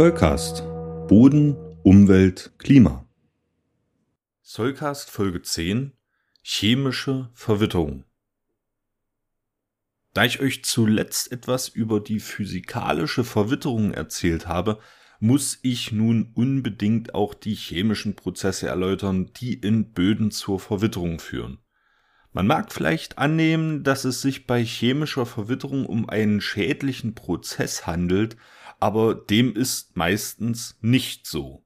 Zollcast. Boden, Umwelt, Klima. Zollcast Folge 10 Chemische Verwitterung. Da ich euch zuletzt etwas über die physikalische Verwitterung erzählt habe, muss ich nun unbedingt auch die chemischen Prozesse erläutern, die in Böden zur Verwitterung führen. Man mag vielleicht annehmen, dass es sich bei chemischer Verwitterung um einen schädlichen Prozess handelt, aber dem ist meistens nicht so.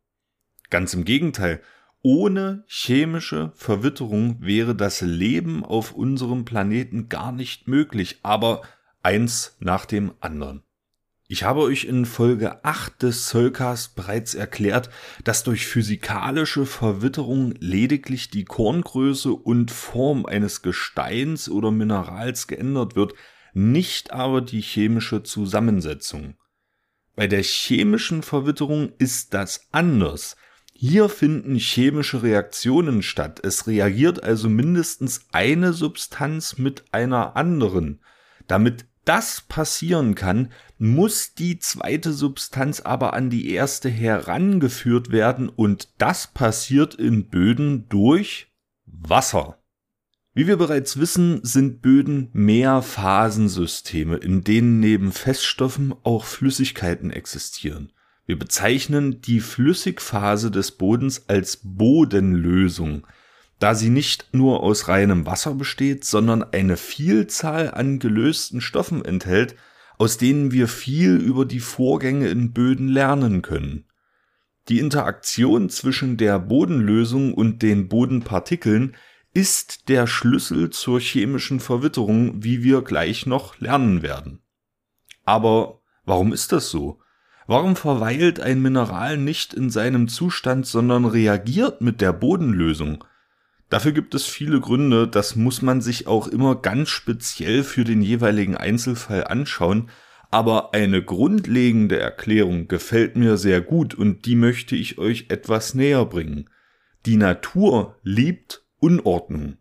Ganz im Gegenteil, ohne chemische Verwitterung wäre das Leben auf unserem Planeten gar nicht möglich, aber eins nach dem anderen. Ich habe euch in Folge 8 des Zollcast bereits erklärt, dass durch physikalische Verwitterung lediglich die Korngröße und Form eines Gesteins oder Minerals geändert wird, nicht aber die chemische Zusammensetzung. Bei der chemischen Verwitterung ist das anders. Hier finden chemische Reaktionen statt. Es reagiert also mindestens eine Substanz mit einer anderen. Damit das passieren kann, muss die zweite Substanz aber an die erste herangeführt werden und das passiert in Böden durch Wasser. Wie wir bereits wissen, sind Böden Mehrphasensysteme, in denen neben Feststoffen auch Flüssigkeiten existieren. Wir bezeichnen die Flüssigphase des Bodens als Bodenlösung, da sie nicht nur aus reinem Wasser besteht, sondern eine Vielzahl an gelösten Stoffen enthält, aus denen wir viel über die Vorgänge in Böden lernen können. Die Interaktion zwischen der Bodenlösung und den Bodenpartikeln ist der Schlüssel zur chemischen Verwitterung, wie wir gleich noch lernen werden. Aber warum ist das so? Warum verweilt ein Mineral nicht in seinem Zustand, sondern reagiert mit der Bodenlösung? Dafür gibt es viele Gründe, das muss man sich auch immer ganz speziell für den jeweiligen Einzelfall anschauen, aber eine grundlegende Erklärung gefällt mir sehr gut und die möchte ich euch etwas näher bringen. Die Natur liebt Unordnung.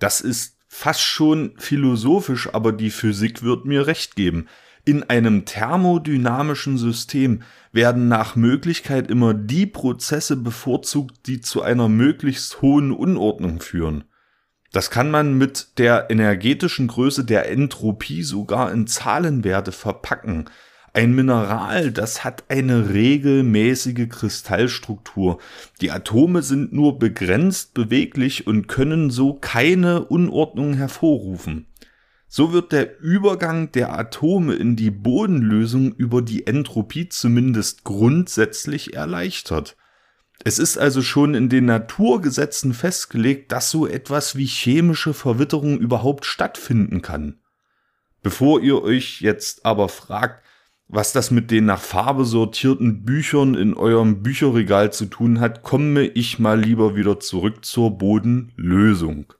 Das ist fast schon philosophisch, aber die Physik wird mir recht geben. In einem thermodynamischen System werden nach Möglichkeit immer die Prozesse bevorzugt, die zu einer möglichst hohen Unordnung führen. Das kann man mit der energetischen Größe der Entropie sogar in Zahlenwerte verpacken. Ein Mineral, das hat eine regelmäßige Kristallstruktur. Die Atome sind nur begrenzt beweglich und können so keine Unordnung hervorrufen. So wird der Übergang der Atome in die Bodenlösung über die Entropie zumindest grundsätzlich erleichtert. Es ist also schon in den Naturgesetzen festgelegt, dass so etwas wie chemische Verwitterung überhaupt stattfinden kann. Bevor ihr euch jetzt aber fragt, was das mit den nach Farbe sortierten Büchern in eurem Bücherregal zu tun hat, komme ich mal lieber wieder zurück zur Bodenlösung.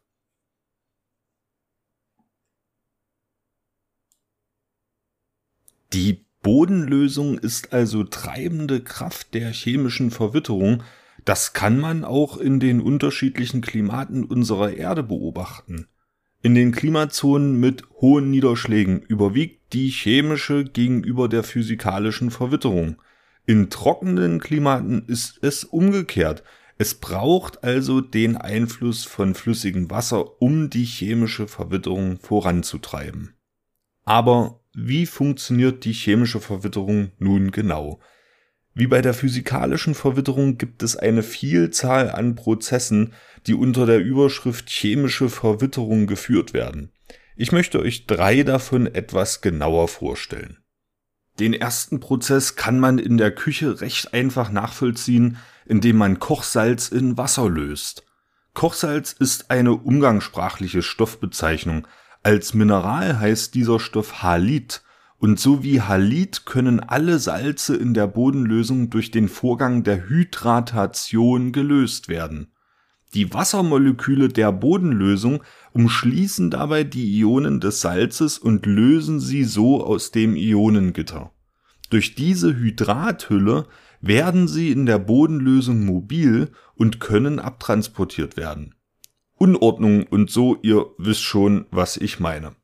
Die Bodenlösung ist also treibende Kraft der chemischen Verwitterung. Das kann man auch in den unterschiedlichen Klimaten unserer Erde beobachten. In den Klimazonen mit hohen Niederschlägen überwiegt die chemische gegenüber der physikalischen Verwitterung. In trockenen Klimaten ist es umgekehrt. Es braucht also den Einfluss von flüssigem Wasser, um die chemische Verwitterung voranzutreiben. Aber wie funktioniert die chemische Verwitterung nun genau? Wie bei der physikalischen Verwitterung gibt es eine Vielzahl an Prozessen, die unter der Überschrift chemische Verwitterung geführt werden. Ich möchte euch drei davon etwas genauer vorstellen. Den ersten Prozess kann man in der Küche recht einfach nachvollziehen, indem man Kochsalz in Wasser löst. Kochsalz ist eine umgangssprachliche Stoffbezeichnung, als Mineral heißt dieser Stoff Halit und so wie Halit können alle Salze in der Bodenlösung durch den Vorgang der Hydratation gelöst werden. Die Wassermoleküle der Bodenlösung umschließen dabei die Ionen des Salzes und lösen sie so aus dem Ionengitter. Durch diese Hydrathülle werden sie in der Bodenlösung mobil und können abtransportiert werden. Unordnung und so, ihr wisst schon, was ich meine.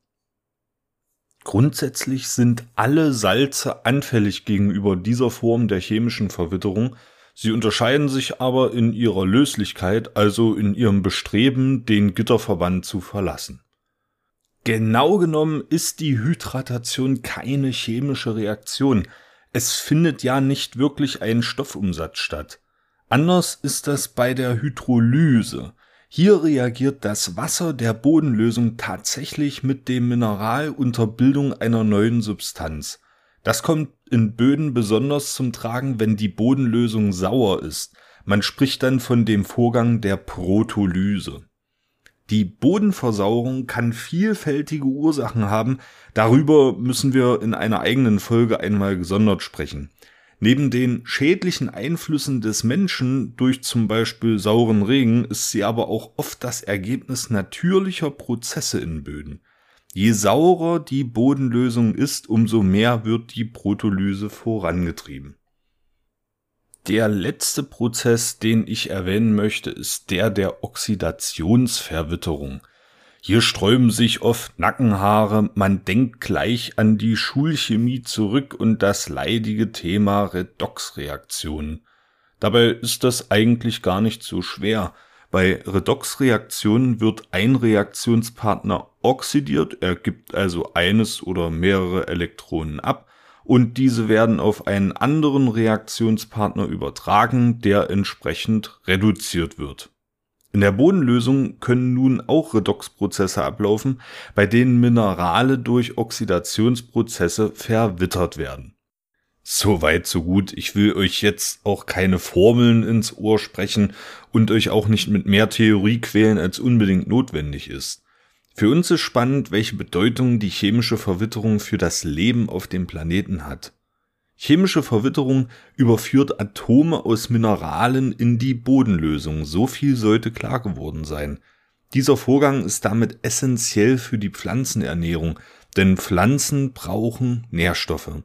Grundsätzlich sind alle Salze anfällig gegenüber dieser Form der chemischen Verwitterung, sie unterscheiden sich aber in ihrer Löslichkeit, also in ihrem Bestreben, den Gitterverband zu verlassen. Genau genommen ist die Hydratation keine chemische Reaktion, es findet ja nicht wirklich ein Stoffumsatz statt. Anders ist das bei der Hydrolyse. Hier reagiert das Wasser der Bodenlösung tatsächlich mit dem Mineral unter Bildung einer neuen Substanz. Das kommt in Böden besonders zum Tragen, wenn die Bodenlösung sauer ist. Man spricht dann von dem Vorgang der Protolyse. Die Bodenversauerung kann vielfältige Ursachen haben, darüber müssen wir in einer eigenen Folge einmal gesondert sprechen. Neben den schädlichen Einflüssen des Menschen durch zum Beispiel sauren Regen ist sie aber auch oft das Ergebnis natürlicher Prozesse in Böden. Je saurer die Bodenlösung ist, umso mehr wird die Protolyse vorangetrieben. Der letzte Prozess, den ich erwähnen möchte, ist der der Oxidationsverwitterung. Hier sträuben sich oft Nackenhaare, man denkt gleich an die Schulchemie zurück und das leidige Thema Redoxreaktionen. Dabei ist das eigentlich gar nicht so schwer. Bei Redoxreaktionen wird ein Reaktionspartner oxidiert, er gibt also eines oder mehrere Elektronen ab und diese werden auf einen anderen Reaktionspartner übertragen, der entsprechend reduziert wird. In der Bodenlösung können nun auch Redoxprozesse ablaufen, bei denen Minerale durch Oxidationsprozesse verwittert werden. So weit, so gut. Ich will euch jetzt auch keine Formeln ins Ohr sprechen und euch auch nicht mit mehr Theorie quälen, als unbedingt notwendig ist. Für uns ist spannend, welche Bedeutung die chemische Verwitterung für das Leben auf dem Planeten hat. Chemische Verwitterung überführt Atome aus Mineralen in die Bodenlösung. So viel sollte klar geworden sein. Dieser Vorgang ist damit essentiell für die Pflanzenernährung, denn Pflanzen brauchen Nährstoffe.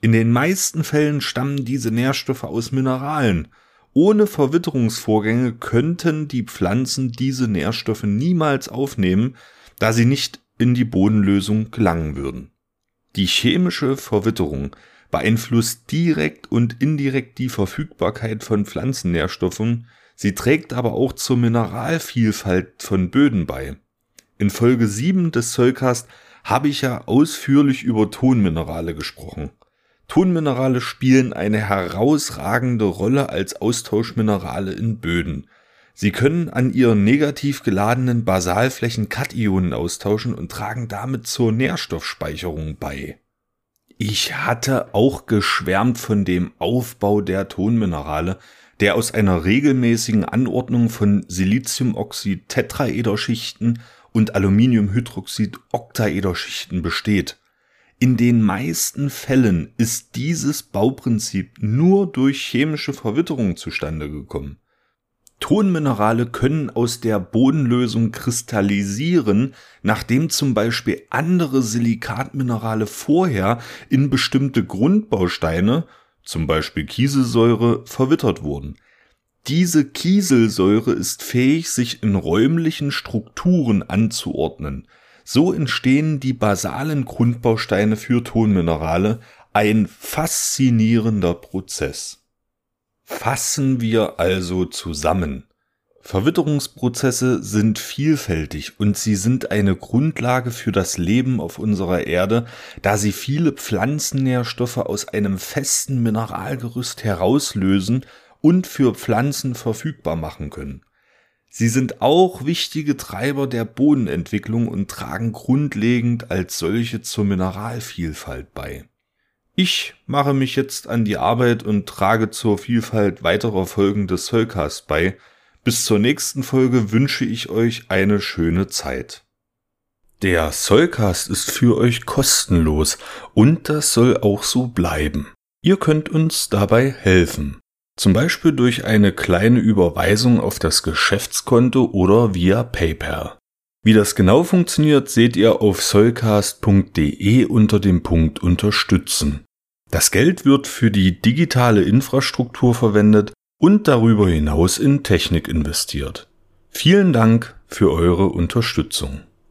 In den meisten Fällen stammen diese Nährstoffe aus Mineralen. Ohne Verwitterungsvorgänge könnten die Pflanzen diese Nährstoffe niemals aufnehmen, da sie nicht in die Bodenlösung gelangen würden. Die chemische Verwitterung beeinflusst direkt und indirekt die Verfügbarkeit von Pflanzennährstoffen, sie trägt aber auch zur Mineralvielfalt von Böden bei. In Folge 7 des Zollcast habe ich ja ausführlich über Tonminerale gesprochen. Tonminerale spielen eine herausragende Rolle als Austauschminerale in Böden. Sie können an ihren negativ geladenen Basalflächen Kationen austauschen und tragen damit zur Nährstoffspeicherung bei. Ich hatte auch geschwärmt von dem Aufbau der Tonminerale, der aus einer regelmäßigen Anordnung von Siliziumoxid Tetraederschichten und Aluminiumhydroxid Oktaederschichten besteht. In den meisten Fällen ist dieses Bauprinzip nur durch chemische Verwitterung zustande gekommen. Tonminerale können aus der Bodenlösung kristallisieren, nachdem zum Beispiel andere Silikatminerale vorher in bestimmte Grundbausteine, zum Beispiel Kieselsäure, verwittert wurden. Diese Kieselsäure ist fähig, sich in räumlichen Strukturen anzuordnen. So entstehen die basalen Grundbausteine für Tonminerale, ein faszinierender Prozess. Fassen wir also zusammen. Verwitterungsprozesse sind vielfältig und sie sind eine Grundlage für das Leben auf unserer Erde, da sie viele Pflanzennährstoffe aus einem festen Mineralgerüst herauslösen und für Pflanzen verfügbar machen können. Sie sind auch wichtige Treiber der Bodenentwicklung und tragen grundlegend als solche zur Mineralvielfalt bei. Ich mache mich jetzt an die Arbeit und trage zur Vielfalt weiterer Folgen des Soulcast bei. Bis zur nächsten Folge wünsche ich euch eine schöne Zeit. Der Soulcast ist für euch kostenlos und das soll auch so bleiben. Ihr könnt uns dabei helfen. Zum Beispiel durch eine kleine Überweisung auf das Geschäftskonto oder via PayPal. Wie das genau funktioniert, seht ihr auf soulcast.de unter dem Punkt Unterstützen. Das Geld wird für die digitale Infrastruktur verwendet und darüber hinaus in Technik investiert. Vielen Dank für eure Unterstützung.